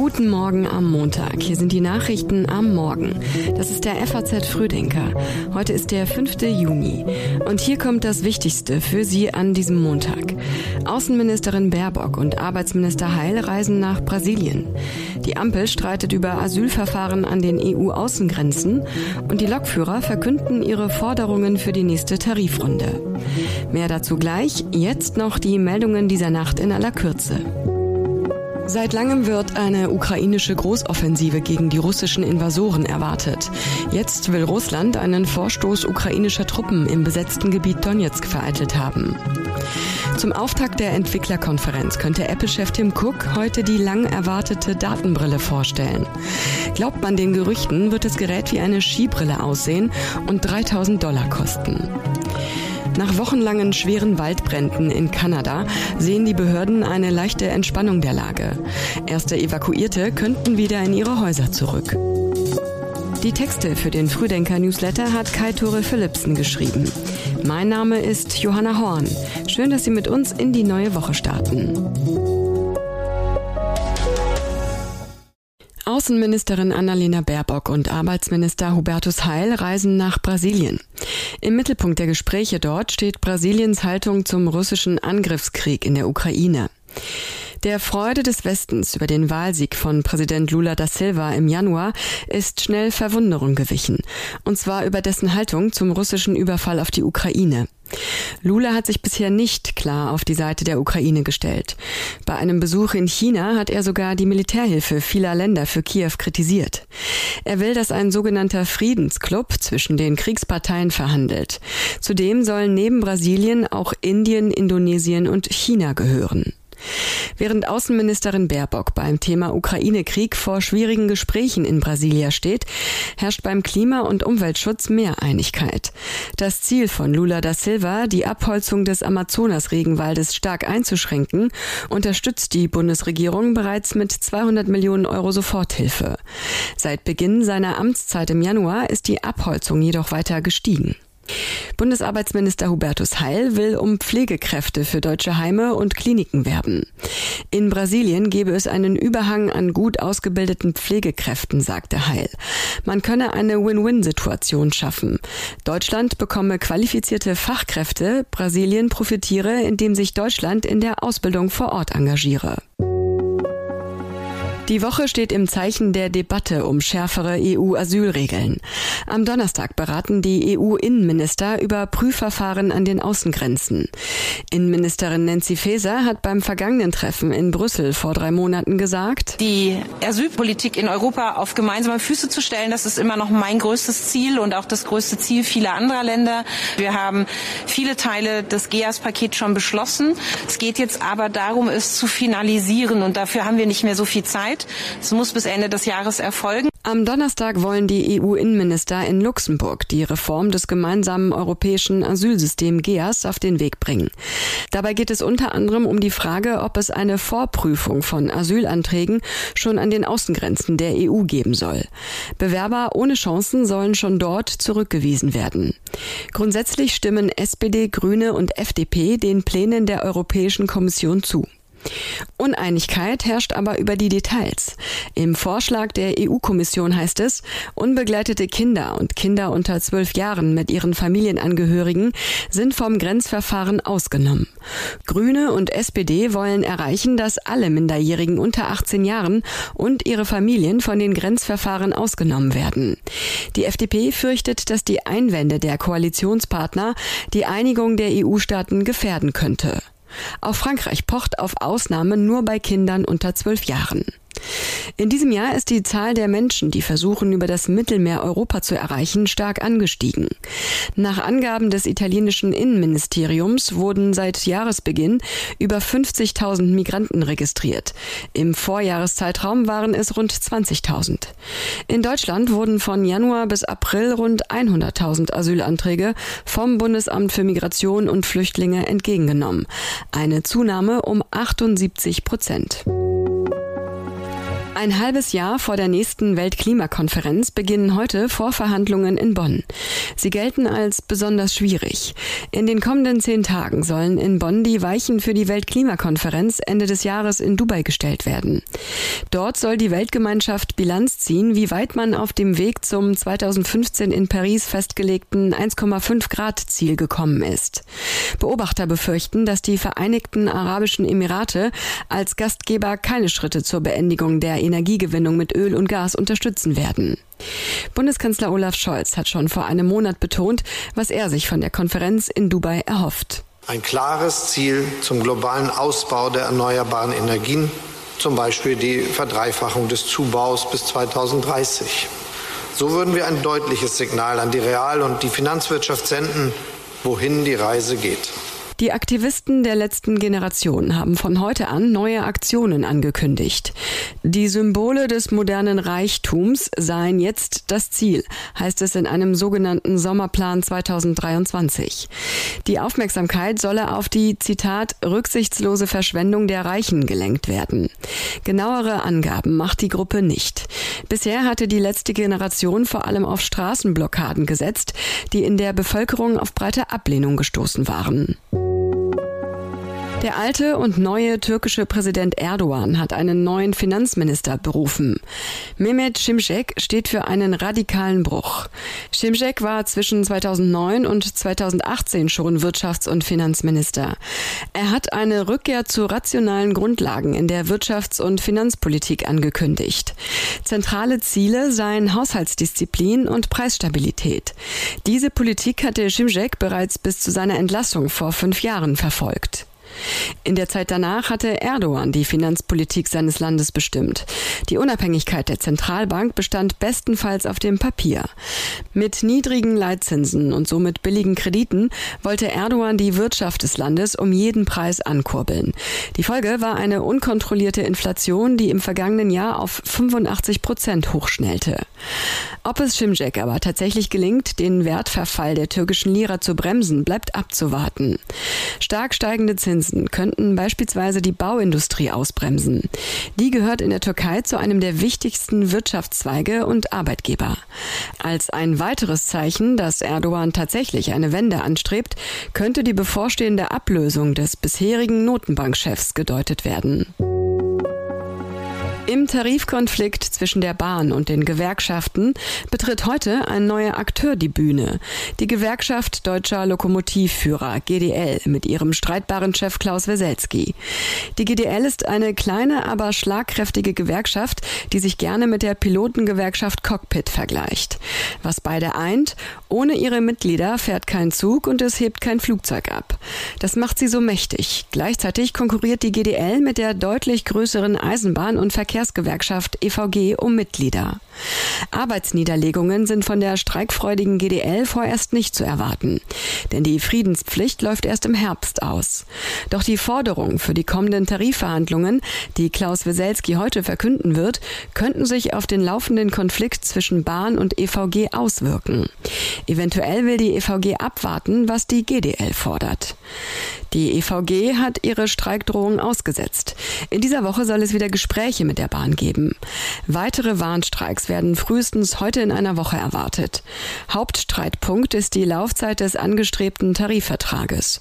Guten Morgen am Montag. Hier sind die Nachrichten am Morgen. Das ist der FAZ Frühdenker. Heute ist der 5. Juni. Und hier kommt das Wichtigste für Sie an diesem Montag. Außenministerin Baerbock und Arbeitsminister Heil reisen nach Brasilien. Die Ampel streitet über Asylverfahren an den EU-Außengrenzen und die Lokführer verkünden ihre Forderungen für die nächste Tarifrunde. Mehr dazu gleich. Jetzt noch die Meldungen dieser Nacht in aller Kürze. Seit langem wird eine ukrainische Großoffensive gegen die russischen Invasoren erwartet. Jetzt will Russland einen Vorstoß ukrainischer Truppen im besetzten Gebiet Donetsk vereitelt haben. Zum Auftakt der Entwicklerkonferenz könnte Apple-Chef Tim Cook heute die lang erwartete Datenbrille vorstellen. Glaubt man den Gerüchten, wird das Gerät wie eine Skibrille aussehen und 3000 Dollar kosten. Nach wochenlangen schweren Waldbränden in Kanada sehen die Behörden eine leichte Entspannung der Lage. Erste Evakuierte könnten wieder in ihre Häuser zurück. Die Texte für den Frühdenker-Newsletter hat Kai-Tore Philipsen geschrieben. Mein Name ist Johanna Horn. Schön, dass Sie mit uns in die neue Woche starten. Außenministerin Annalena Baerbock und Arbeitsminister Hubertus Heil reisen nach Brasilien. Im Mittelpunkt der Gespräche dort steht Brasiliens Haltung zum russischen Angriffskrieg in der Ukraine. Der Freude des Westens über den Wahlsieg von Präsident Lula da Silva im Januar ist schnell Verwunderung gewichen, und zwar über dessen Haltung zum russischen Überfall auf die Ukraine. Lula hat sich bisher nicht klar auf die Seite der Ukraine gestellt. Bei einem Besuch in China hat er sogar die Militärhilfe vieler Länder für Kiew kritisiert. Er will, dass ein sogenannter Friedensclub zwischen den Kriegsparteien verhandelt. Zudem sollen neben Brasilien auch Indien, Indonesien und China gehören. Während Außenministerin Baerbock beim Thema Ukraine-Krieg vor schwierigen Gesprächen in Brasilia steht, herrscht beim Klima- und Umweltschutz mehr Einigkeit. Das Ziel von Lula da Silva, die Abholzung des Amazonas-Regenwaldes stark einzuschränken, unterstützt die Bundesregierung bereits mit 200 Millionen Euro Soforthilfe. Seit Beginn seiner Amtszeit im Januar ist die Abholzung jedoch weiter gestiegen. Bundesarbeitsminister Hubertus Heil will um Pflegekräfte für deutsche Heime und Kliniken werben. In Brasilien gebe es einen Überhang an gut ausgebildeten Pflegekräften, sagte Heil. Man könne eine Win-Win-Situation schaffen. Deutschland bekomme qualifizierte Fachkräfte, Brasilien profitiere, indem sich Deutschland in der Ausbildung vor Ort engagiere. Die Woche steht im Zeichen der Debatte um schärfere EU-Asylregeln. Am Donnerstag beraten die EU-Innenminister über Prüfverfahren an den Außengrenzen. Innenministerin Nancy Faeser hat beim vergangenen Treffen in Brüssel vor drei Monaten gesagt, die Asylpolitik in Europa auf gemeinsame Füße zu stellen, das ist immer noch mein größtes Ziel und auch das größte Ziel vieler anderer Länder. Wir haben viele Teile des GEAS-Pakets schon beschlossen. Es geht jetzt aber darum, es zu finalisieren und dafür haben wir nicht mehr so viel Zeit. Zeit. Es muss bis Ende des Jahres erfolgen. Am Donnerstag wollen die EU-Innenminister in Luxemburg die Reform des gemeinsamen europäischen Asylsystems GEAS auf den Weg bringen. Dabei geht es unter anderem um die Frage, ob es eine Vorprüfung von Asylanträgen schon an den Außengrenzen der EU geben soll. Bewerber ohne Chancen sollen schon dort zurückgewiesen werden. Grundsätzlich stimmen SPD, Grüne und FDP den Plänen der Europäischen Kommission zu. Uneinigkeit herrscht aber über die Details. Im Vorschlag der EU-Kommission heißt es, unbegleitete Kinder und Kinder unter zwölf Jahren mit ihren Familienangehörigen sind vom Grenzverfahren ausgenommen. Grüne und SPD wollen erreichen, dass alle Minderjährigen unter 18 Jahren und ihre Familien von den Grenzverfahren ausgenommen werden. Die FDP fürchtet, dass die Einwände der Koalitionspartner die Einigung der EU-Staaten gefährden könnte. Auch Frankreich pocht auf Ausnahmen nur bei Kindern unter zwölf Jahren. In diesem Jahr ist die Zahl der Menschen, die versuchen, über das Mittelmeer Europa zu erreichen, stark angestiegen. Nach Angaben des italienischen Innenministeriums wurden seit Jahresbeginn über 50.000 Migranten registriert. Im Vorjahreszeitraum waren es rund 20.000. In Deutschland wurden von Januar bis April rund 100.000 Asylanträge vom Bundesamt für Migration und Flüchtlinge entgegengenommen. Eine Zunahme um 78 Prozent. Ein halbes Jahr vor der nächsten Weltklimakonferenz beginnen heute Vorverhandlungen in Bonn. Sie gelten als besonders schwierig. In den kommenden zehn Tagen sollen in Bonn die Weichen für die Weltklimakonferenz Ende des Jahres in Dubai gestellt werden. Dort soll die Weltgemeinschaft Bilanz ziehen, wie weit man auf dem Weg zum 2015 in Paris festgelegten 1,5 Grad Ziel gekommen ist. Beobachter befürchten, dass die Vereinigten Arabischen Emirate als Gastgeber keine Schritte zur Beendigung der Energiegewinnung mit Öl und Gas unterstützen werden. Bundeskanzler Olaf Scholz hat schon vor einem Monat betont, was er sich von der Konferenz in Dubai erhofft. Ein klares Ziel zum globalen Ausbau der erneuerbaren Energien, zum Beispiel die Verdreifachung des Zubaus bis 2030. So würden wir ein deutliches Signal an die Real- und die Finanzwirtschaft senden, wohin die Reise geht. Die Aktivisten der letzten Generation haben von heute an neue Aktionen angekündigt. Die Symbole des modernen Reichtums seien jetzt das Ziel, heißt es in einem sogenannten Sommerplan 2023. Die Aufmerksamkeit solle auf die, Zitat, rücksichtslose Verschwendung der Reichen gelenkt werden. Genauere Angaben macht die Gruppe nicht. Bisher hatte die letzte Generation vor allem auf Straßenblockaden gesetzt, die in der Bevölkerung auf breite Ablehnung gestoßen waren. Der alte und neue türkische Präsident Erdogan hat einen neuen Finanzminister berufen. Mehmet Şimşek steht für einen radikalen Bruch. Şimşek war zwischen 2009 und 2018 schon Wirtschafts- und Finanzminister. Er hat eine Rückkehr zu rationalen Grundlagen in der Wirtschafts- und Finanzpolitik angekündigt. Zentrale Ziele seien Haushaltsdisziplin und Preisstabilität. Diese Politik hatte Şimşek bereits bis zu seiner Entlassung vor fünf Jahren verfolgt. In der Zeit danach hatte Erdogan die Finanzpolitik seines Landes bestimmt. Die Unabhängigkeit der Zentralbank bestand bestenfalls auf dem Papier. Mit niedrigen Leitzinsen und somit billigen Krediten wollte Erdogan die Wirtschaft des Landes um jeden Preis ankurbeln. Die Folge war eine unkontrollierte Inflation, die im vergangenen Jahr auf 85 Prozent hochschnellte. Ob es Şimşek aber tatsächlich gelingt, den Wertverfall der türkischen Lira zu bremsen, bleibt abzuwarten. Stark steigende Zinsen Zinsen könnten beispielsweise die Bauindustrie ausbremsen. Die gehört in der Türkei zu einem der wichtigsten Wirtschaftszweige und Arbeitgeber. Als ein weiteres Zeichen, dass Erdogan tatsächlich eine Wende anstrebt, könnte die bevorstehende Ablösung des bisherigen Notenbankchefs gedeutet werden. Im Tarifkonflikt zwischen der Bahn und den Gewerkschaften betritt heute ein neuer Akteur die Bühne. Die Gewerkschaft Deutscher Lokomotivführer GDL mit ihrem streitbaren Chef Klaus Weselski. Die GDL ist eine kleine, aber schlagkräftige Gewerkschaft, die sich gerne mit der Pilotengewerkschaft Cockpit vergleicht. Was beide eint, ohne ihre Mitglieder fährt kein Zug und es hebt kein Flugzeug ab. Das macht sie so mächtig. Gleichzeitig konkurriert die GDL mit der deutlich größeren Eisenbahn- und Verkehrs Verkehrsgewerkschaft EVG um Mitglieder. Arbeitsniederlegungen sind von der streikfreudigen GDL vorerst nicht zu erwarten, denn die Friedenspflicht läuft erst im Herbst aus. Doch die Forderungen für die kommenden Tarifverhandlungen, die Klaus Weselski heute verkünden wird, könnten sich auf den laufenden Konflikt zwischen Bahn und EVG auswirken. Eventuell will die EVG abwarten, was die GDL fordert. Die EVG hat ihre Streikdrohung ausgesetzt. In dieser Woche soll es wieder Gespräche mit der Bahn geben. Weitere Warnstreiks werden frühestens heute in einer Woche erwartet. Hauptstreitpunkt ist die Laufzeit des angestrebten Tarifvertrages.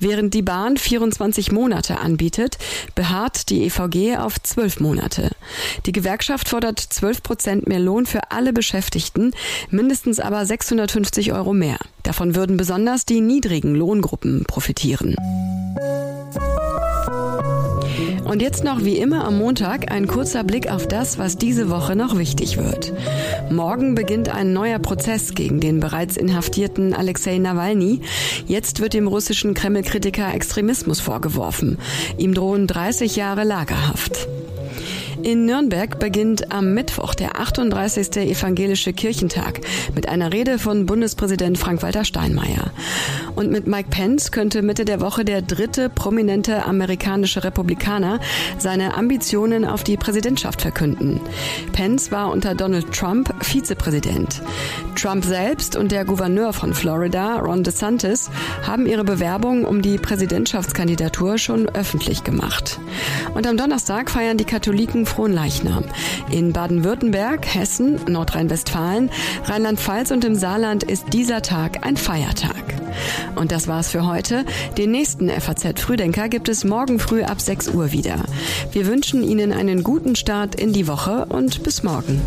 Während die Bahn 24 Monate anbietet, beharrt die EVG auf 12 Monate. Die Gewerkschaft fordert 12 Prozent mehr Lohn für alle Beschäftigten, mindestens aber 650 Euro mehr. Davon würden besonders die niedrigen Lohngruppen profitieren. Und jetzt noch wie immer am Montag ein kurzer Blick auf das, was diese Woche noch wichtig wird. Morgen beginnt ein neuer Prozess gegen den bereits inhaftierten Alexei Nawalny. Jetzt wird dem russischen Kreml-Kritiker Extremismus vorgeworfen. Ihm drohen 30 Jahre Lagerhaft. In Nürnberg beginnt am Mittwoch der 38. Evangelische Kirchentag mit einer Rede von Bundespräsident Frank-Walter Steinmeier. Und mit Mike Pence könnte Mitte der Woche der dritte prominente amerikanische Republikaner seine Ambitionen auf die Präsidentschaft verkünden. Pence war unter Donald Trump Vizepräsident. Trump selbst und der Gouverneur von Florida, Ron DeSantis, haben ihre Bewerbung um die Präsidentschaftskandidatur schon öffentlich gemacht. Und am Donnerstag feiern die Katholiken Fronleichnam. In Baden-Württemberg, Hessen, Nordrhein-Westfalen, Rheinland-Pfalz und im Saarland ist dieser Tag ein Feiertag. Und das war's für heute. Den nächsten FAZ Frühdenker gibt es morgen früh ab 6 Uhr wieder. Wir wünschen Ihnen einen guten Start in die Woche und bis morgen.